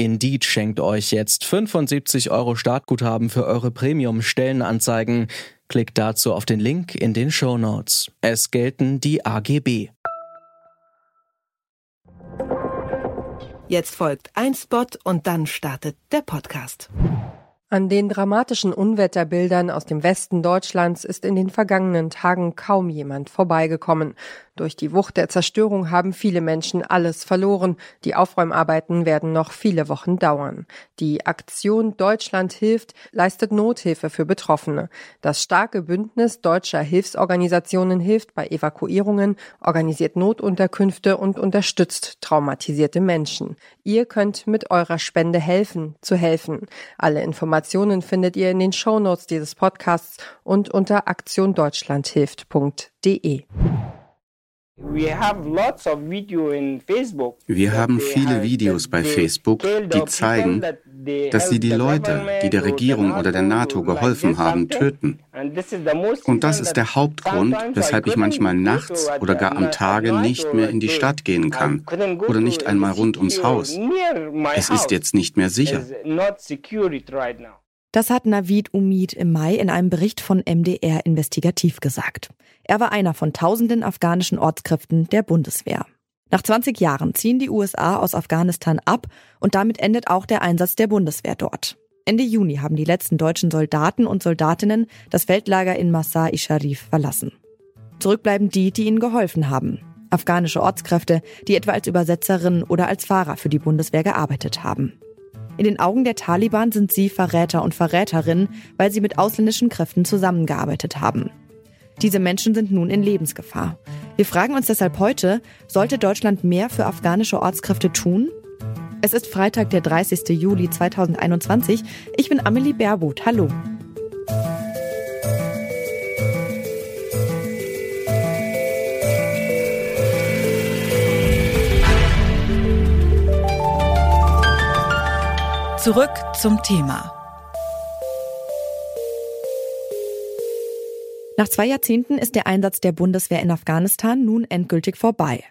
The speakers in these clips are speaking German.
Indeed schenkt euch jetzt 75 Euro Startguthaben für eure Premium-Stellenanzeigen. Klickt dazu auf den Link in den Show Notes. Es gelten die AGB. Jetzt folgt ein Spot und dann startet der Podcast. An den dramatischen Unwetterbildern aus dem Westen Deutschlands ist in den vergangenen Tagen kaum jemand vorbeigekommen. Durch die Wucht der Zerstörung haben viele Menschen alles verloren. Die Aufräumarbeiten werden noch viele Wochen dauern. Die Aktion Deutschland hilft leistet Nothilfe für Betroffene. Das starke Bündnis deutscher Hilfsorganisationen hilft bei Evakuierungen, organisiert Notunterkünfte und unterstützt traumatisierte Menschen. Ihr könnt mit eurer Spende helfen, zu helfen. Alle Informationen findet ihr in den Shownotes dieses Podcasts und unter aktiondeutschlandhilft.de. Wir haben viele Videos bei Facebook, die zeigen, dass sie die Leute, die der Regierung oder der NATO geholfen haben, töten. Und das ist der Hauptgrund, weshalb ich manchmal nachts oder gar am Tage nicht mehr in die Stadt gehen kann oder nicht einmal rund ums Haus. Es ist jetzt nicht mehr sicher. Das hat Navid Umid im Mai in einem Bericht von MDR Investigativ gesagt. Er war einer von tausenden afghanischen Ortskräften der Bundeswehr. Nach 20 Jahren ziehen die USA aus Afghanistan ab und damit endet auch der Einsatz der Bundeswehr dort. Ende Juni haben die letzten deutschen Soldaten und Soldatinnen das Feldlager in Masar-i Sharif verlassen. Zurückbleiben die, die ihnen geholfen haben. Afghanische Ortskräfte, die etwa als Übersetzerin oder als Fahrer für die Bundeswehr gearbeitet haben. In den Augen der Taliban sind sie Verräter und Verräterinnen, weil sie mit ausländischen Kräften zusammengearbeitet haben. Diese Menschen sind nun in Lebensgefahr. Wir fragen uns deshalb heute, sollte Deutschland mehr für afghanische Ortskräfte tun? Es ist Freitag, der 30. Juli 2021. Ich bin Amelie Baerbuth. Hallo. Zurück zum Thema. Nach zwei Jahrzehnten ist der Einsatz der Bundeswehr in Afghanistan nun endgültig vorbei.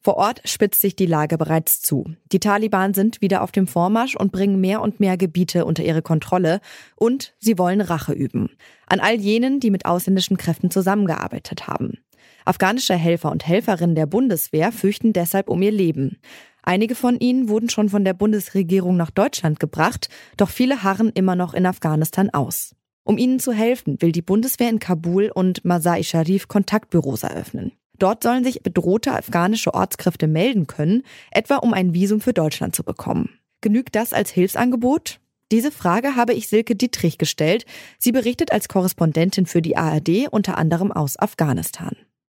Vor Ort spitzt sich die Lage bereits zu. Die Taliban sind wieder auf dem Vormarsch und bringen mehr und mehr Gebiete unter ihre Kontrolle und sie wollen Rache üben. An all jenen, die mit ausländischen Kräften zusammengearbeitet haben. Afghanische Helfer und Helferinnen der Bundeswehr fürchten deshalb um ihr Leben. Einige von ihnen wurden schon von der Bundesregierung nach Deutschland gebracht, doch viele harren immer noch in Afghanistan aus. Um ihnen zu helfen, will die Bundeswehr in Kabul und Masai Sharif Kontaktbüros eröffnen. Dort sollen sich bedrohte afghanische Ortskräfte melden können, etwa um ein Visum für Deutschland zu bekommen. Genügt das als Hilfsangebot? Diese Frage habe ich Silke Dietrich gestellt. Sie berichtet als Korrespondentin für die ARD unter anderem aus Afghanistan.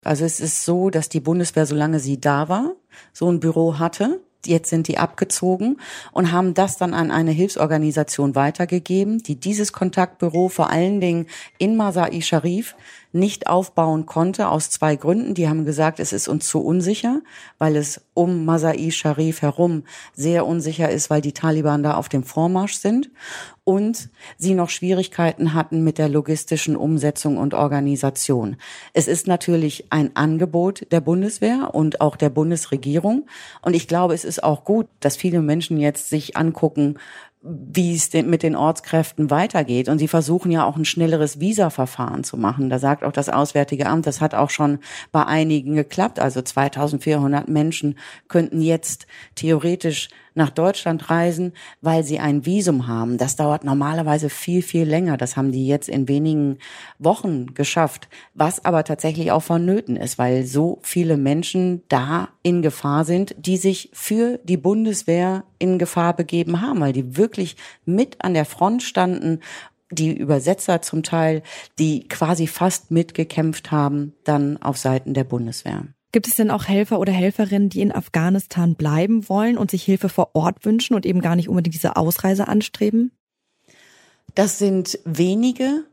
Also es ist so, dass die Bundeswehr, solange sie da war, so ein Büro hatte. Jetzt sind die abgezogen und haben das dann an eine Hilfsorganisation weitergegeben, die dieses Kontaktbüro vor allen Dingen in Masai Sharif nicht aufbauen konnte aus zwei Gründen. Die haben gesagt, es ist uns zu unsicher, weil es um Masai Sharif herum sehr unsicher ist, weil die Taliban da auf dem Vormarsch sind und sie noch Schwierigkeiten hatten mit der logistischen Umsetzung und Organisation. Es ist natürlich ein Angebot der Bundeswehr und auch der Bundesregierung und ich glaube, es ist auch gut, dass viele Menschen jetzt sich angucken, wie es mit den Ortskräften weitergeht. Und sie versuchen ja auch ein schnelleres Visa-Verfahren zu machen. Da sagt auch das Auswärtige Amt, das hat auch schon bei einigen geklappt. Also 2400 Menschen könnten jetzt theoretisch nach Deutschland reisen, weil sie ein Visum haben. Das dauert normalerweise viel, viel länger. Das haben die jetzt in wenigen Wochen geschafft, was aber tatsächlich auch vonnöten ist, weil so viele Menschen da in Gefahr sind, die sich für die Bundeswehr in Gefahr begeben haben, weil die wirklich mit an der Front standen die Übersetzer zum Teil, die quasi fast mitgekämpft haben, dann auf Seiten der Bundeswehr. Gibt es denn auch Helfer oder Helferinnen, die in Afghanistan bleiben wollen und sich Hilfe vor Ort wünschen und eben gar nicht unbedingt diese Ausreise anstreben? Das sind wenige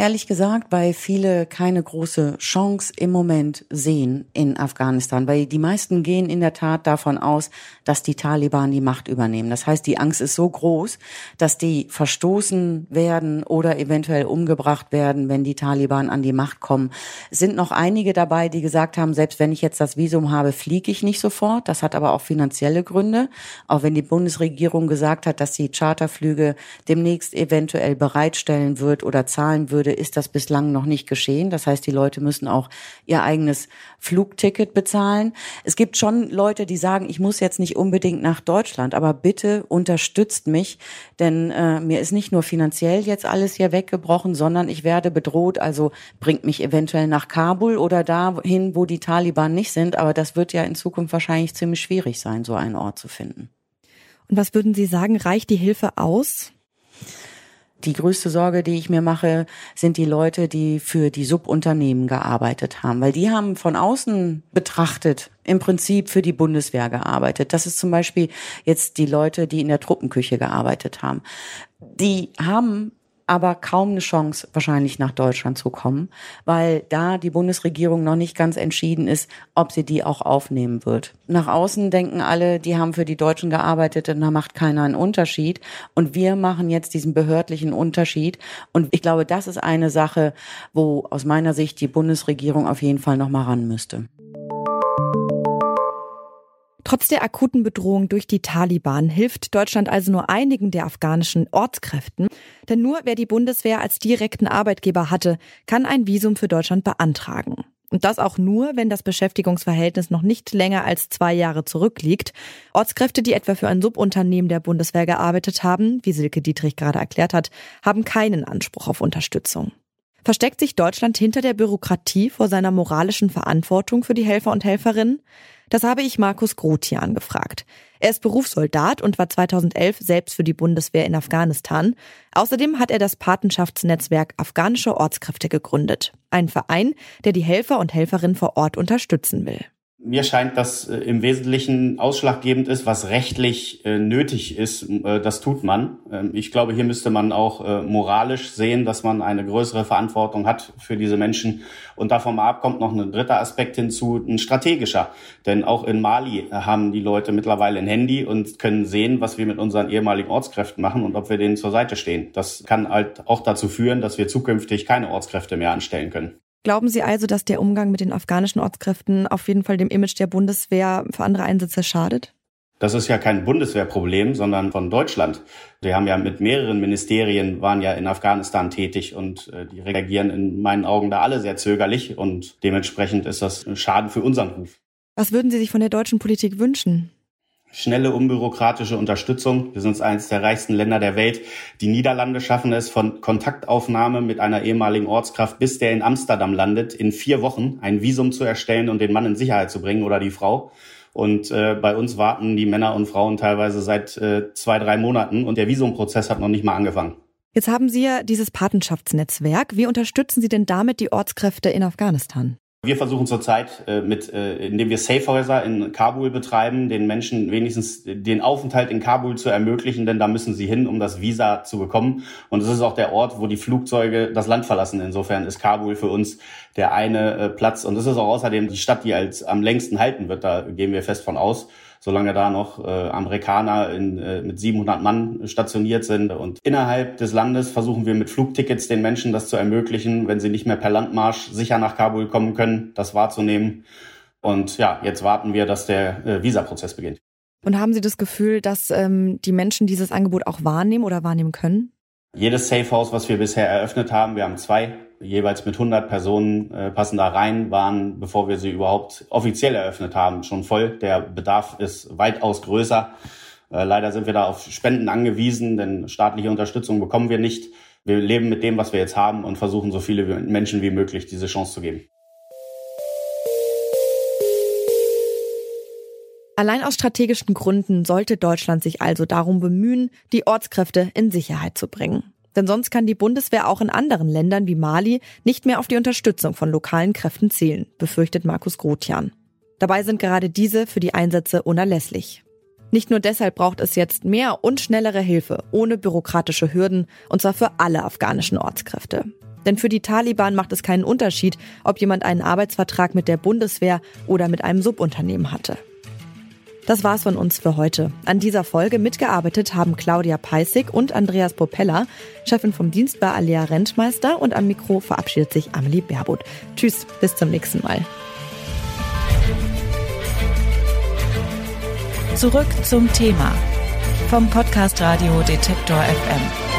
ehrlich gesagt, weil viele keine große Chance im Moment sehen in Afghanistan, weil die meisten gehen in der Tat davon aus, dass die Taliban die Macht übernehmen. Das heißt, die Angst ist so groß, dass die verstoßen werden oder eventuell umgebracht werden, wenn die Taliban an die Macht kommen. Es sind noch einige dabei, die gesagt haben, selbst wenn ich jetzt das Visum habe, fliege ich nicht sofort. Das hat aber auch finanzielle Gründe. Auch wenn die Bundesregierung gesagt hat, dass sie Charterflüge demnächst eventuell bereitstellen wird oder zahlen würde, ist das bislang noch nicht geschehen. Das heißt, die Leute müssen auch ihr eigenes Flugticket bezahlen. Es gibt schon Leute, die sagen, ich muss jetzt nicht unbedingt nach Deutschland, aber bitte unterstützt mich, denn äh, mir ist nicht nur finanziell jetzt alles hier weggebrochen, sondern ich werde bedroht. Also bringt mich eventuell nach Kabul oder dahin, wo die Taliban nicht sind. Aber das wird ja in Zukunft wahrscheinlich ziemlich schwierig sein, so einen Ort zu finden. Und was würden Sie sagen, reicht die Hilfe aus? Die größte Sorge, die ich mir mache, sind die Leute, die für die Subunternehmen gearbeitet haben, weil die haben von außen betrachtet im Prinzip für die Bundeswehr gearbeitet. Das ist zum Beispiel jetzt die Leute, die in der Truppenküche gearbeitet haben. Die haben aber kaum eine Chance, wahrscheinlich nach Deutschland zu kommen, weil da die Bundesregierung noch nicht ganz entschieden ist, ob sie die auch aufnehmen wird. Nach außen denken alle, die haben für die Deutschen gearbeitet und da macht keiner einen Unterschied. Und wir machen jetzt diesen behördlichen Unterschied. Und ich glaube, das ist eine Sache, wo aus meiner Sicht die Bundesregierung auf jeden Fall noch mal ran müsste. Trotz der akuten Bedrohung durch die Taliban hilft Deutschland also nur einigen der afghanischen Ortskräften. Denn nur wer die Bundeswehr als direkten Arbeitgeber hatte, kann ein Visum für Deutschland beantragen. Und das auch nur, wenn das Beschäftigungsverhältnis noch nicht länger als zwei Jahre zurückliegt. Ortskräfte, die etwa für ein Subunternehmen der Bundeswehr gearbeitet haben, wie Silke Dietrich gerade erklärt hat, haben keinen Anspruch auf Unterstützung. Versteckt sich Deutschland hinter der Bürokratie vor seiner moralischen Verantwortung für die Helfer und Helferinnen? Das habe ich Markus Grotian gefragt. Er ist Berufssoldat und war 2011 selbst für die Bundeswehr in Afghanistan. Außerdem hat er das Patenschaftsnetzwerk Afghanische Ortskräfte gegründet. Ein Verein, der die Helfer und Helferinnen vor Ort unterstützen will. Mir scheint, dass äh, im Wesentlichen ausschlaggebend ist, was rechtlich äh, nötig ist. Äh, das tut man. Ähm, ich glaube, hier müsste man auch moralisch sehen, dass man eine größere Verantwortung hat für diese Menschen. Und davon ab kommt noch ein dritter Aspekt hinzu, ein strategischer. Denn auch in Mali haben die Leute mittlerweile ein Handy und können sehen, was wir mit unseren ehemaligen Ortskräften machen und ob wir denen zur Seite stehen. Das kann halt auch dazu führen, dass wir zukünftig keine Ortskräfte mehr anstellen können. Glauben Sie also, dass der Umgang mit den afghanischen Ortskräften auf jeden Fall dem Image der Bundeswehr für andere Einsätze schadet? Das ist ja kein Bundeswehrproblem, sondern von Deutschland. Wir haben ja mit mehreren Ministerien waren ja in Afghanistan tätig und äh, die reagieren in meinen Augen da alle sehr zögerlich und dementsprechend ist das ein Schaden für unseren Ruf. Was würden Sie sich von der deutschen Politik wünschen? Schnelle, unbürokratische Unterstützung. Wir sind eines der reichsten Länder der Welt. Die Niederlande schaffen es von Kontaktaufnahme mit einer ehemaligen Ortskraft, bis der in Amsterdam landet, in vier Wochen ein Visum zu erstellen und den Mann in Sicherheit zu bringen oder die Frau. Und äh, bei uns warten die Männer und Frauen teilweise seit äh, zwei, drei Monaten und der Visumprozess hat noch nicht mal angefangen. Jetzt haben Sie ja dieses Patenschaftsnetzwerk. Wie unterstützen Sie denn damit die Ortskräfte in Afghanistan? Wir versuchen zurzeit äh, mit, äh, indem wir Safehäuser in Kabul betreiben, den Menschen wenigstens den Aufenthalt in Kabul zu ermöglichen, denn da müssen sie hin, um das Visa zu bekommen. Und es ist auch der Ort, wo die Flugzeuge das Land verlassen. Insofern ist Kabul für uns der eine äh, Platz. Und es ist auch außerdem die Stadt, die als am längsten halten wird. Da gehen wir fest von aus solange da noch äh, Amerikaner in, äh, mit 700 Mann stationiert sind. Und innerhalb des Landes versuchen wir mit Flugtickets den Menschen das zu ermöglichen, wenn sie nicht mehr per Landmarsch sicher nach Kabul kommen können, das wahrzunehmen. Und ja, jetzt warten wir, dass der äh, Visaprozess beginnt. Und haben Sie das Gefühl, dass ähm, die Menschen dieses Angebot auch wahrnehmen oder wahrnehmen können? Jedes Safe House, was wir bisher eröffnet haben, wir haben zwei, jeweils mit 100 Personen äh, passen da rein, waren, bevor wir sie überhaupt offiziell eröffnet haben, schon voll. Der Bedarf ist weitaus größer. Äh, leider sind wir da auf Spenden angewiesen, denn staatliche Unterstützung bekommen wir nicht. Wir leben mit dem, was wir jetzt haben und versuchen so viele Menschen wie möglich diese Chance zu geben. Allein aus strategischen Gründen sollte Deutschland sich also darum bemühen, die Ortskräfte in Sicherheit zu bringen. Denn sonst kann die Bundeswehr auch in anderen Ländern wie Mali nicht mehr auf die Unterstützung von lokalen Kräften zählen, befürchtet Markus Grotian. Dabei sind gerade diese für die Einsätze unerlässlich. Nicht nur deshalb braucht es jetzt mehr und schnellere Hilfe ohne bürokratische Hürden, und zwar für alle afghanischen Ortskräfte. Denn für die Taliban macht es keinen Unterschied, ob jemand einen Arbeitsvertrag mit der Bundeswehr oder mit einem Subunternehmen hatte. Das war's von uns für heute. An dieser Folge mitgearbeitet haben Claudia Peissig und Andreas Popella, Chefin vom Dienst bei Alea Rentmeister und am Mikro verabschiedet sich Amelie Baerbutt. Tschüss, bis zum nächsten Mal. Zurück zum Thema vom Podcast Radio Detektor FM.